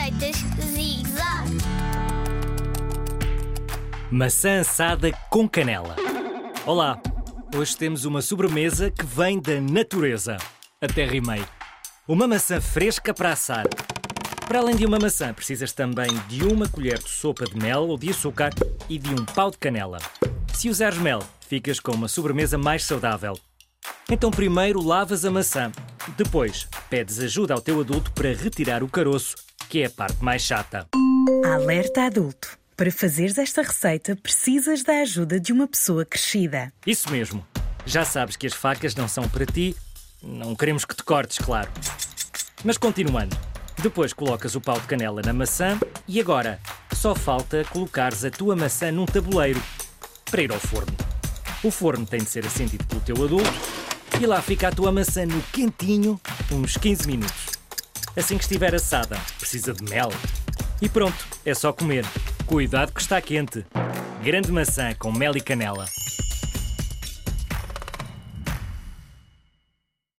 Receitas Zig. Maçã assada com canela. Olá! Hoje temos uma sobremesa que vem da natureza. Até rimei. Uma maçã fresca para assar. Para além de uma maçã, precisas também de uma colher de sopa de mel ou de açúcar e de um pau de canela. Se usares mel, ficas com uma sobremesa mais saudável. Então, primeiro lavas a maçã. Depois, pedes ajuda ao teu adulto para retirar o caroço, que é a parte mais chata. Alerta adulto. Para fazeres esta receita, precisas da ajuda de uma pessoa crescida. Isso mesmo. Já sabes que as facas não são para ti. Não queremos que te cortes, claro. Mas continuando. Depois colocas o pau de canela na maçã e agora só falta colocares a tua maçã num tabuleiro para ir ao forno. O forno tem de ser acendido pelo teu adulto e lá fica a tua maçã no quentinho uns 15 minutos. Assim que estiver assada, precisa de mel. E pronto, é só comer. Cuidado que está quente. Grande maçã com mel e canela.